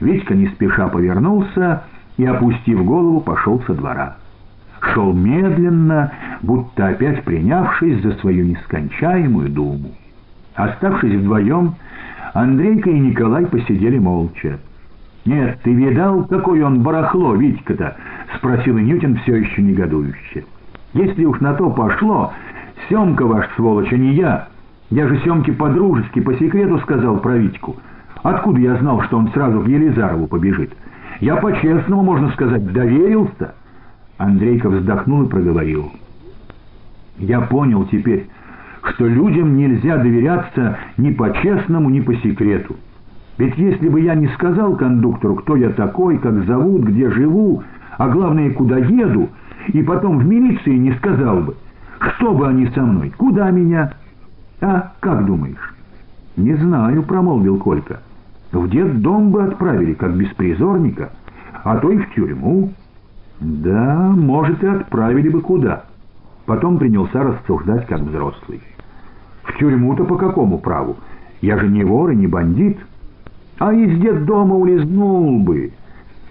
S1: Витька не спеша повернулся и, опустив голову, пошел со двора. Шел медленно, будто опять принявшись за свою нескончаемую думу. Оставшись вдвоем, Андрейка и Николай посидели молча. «Нет, ты видал, какое он барахло, Витька-то?» — спросил Ньютин все еще негодующе. «Если уж на то пошло, Семка ваш сволочь, а не я. Я же Семке по-дружески, по секрету сказал про Витьку. Откуда я знал, что он сразу к Елизарову побежит? Я по-честному, можно сказать, доверился». Андрейка вздохнул и проговорил. «Я понял теперь, что людям нельзя доверяться ни по-честному, ни по секрету. Ведь если бы я не сказал кондуктору, кто я такой, как зовут, где живу, а главное, куда еду, и потом в милиции не сказал бы, что бы они со мной, куда меня? А, как думаешь? Не знаю, промолвил Колька. В детдом бы отправили, как беспризорника, а то и в тюрьму. Да, может, и отправили бы куда. Потом принялся рассуждать, как взрослый. В тюрьму-то по какому праву? Я же не вор и не бандит. А из детдома улизнул бы.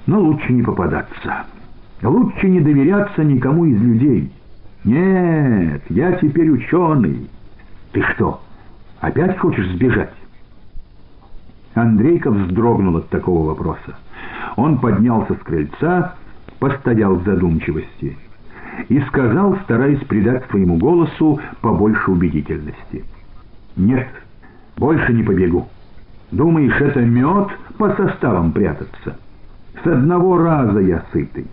S1: Но лучше не попадаться. Лучше не доверяться никому из людей. Нет, я теперь ученый. Ты что, опять хочешь сбежать? Андрейка вздрогнул от такого вопроса. Он поднялся с крыльца, постоял в задумчивости и сказал, стараясь придать своему голосу побольше убедительности. «Нет, больше не побегу. Думаешь, это мед по составам прятаться? С одного раза я сытый».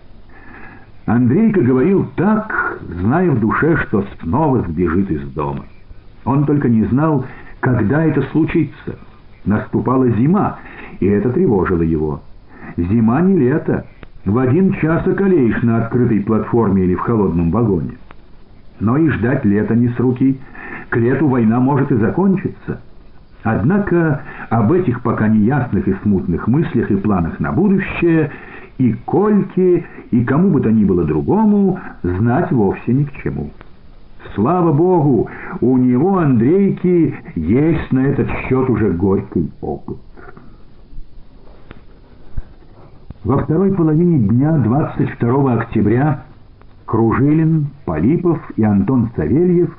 S1: Андрейка говорил так, зная в душе, что снова сбежит из дома. Он только не знал, когда это случится. Наступала зима, и это тревожило его. Зима не лето, в один час околеешь на открытой платформе или в холодном вагоне. Но и ждать лета не с руки. К лету война может и закончиться. Однако об этих пока неясных и смутных мыслях и планах на будущее и Кольке, и кому бы то ни было другому знать вовсе ни к чему. Слава Богу, у него, Андрейки, есть на этот счет уже горький опыт. Во второй половине дня 22 октября Кружилин, Полипов и Антон Савельев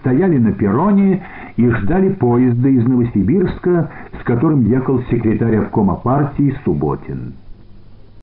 S1: стояли на перроне и ждали поезда из Новосибирска, с которым ехал секретарь обкома партии Субботин.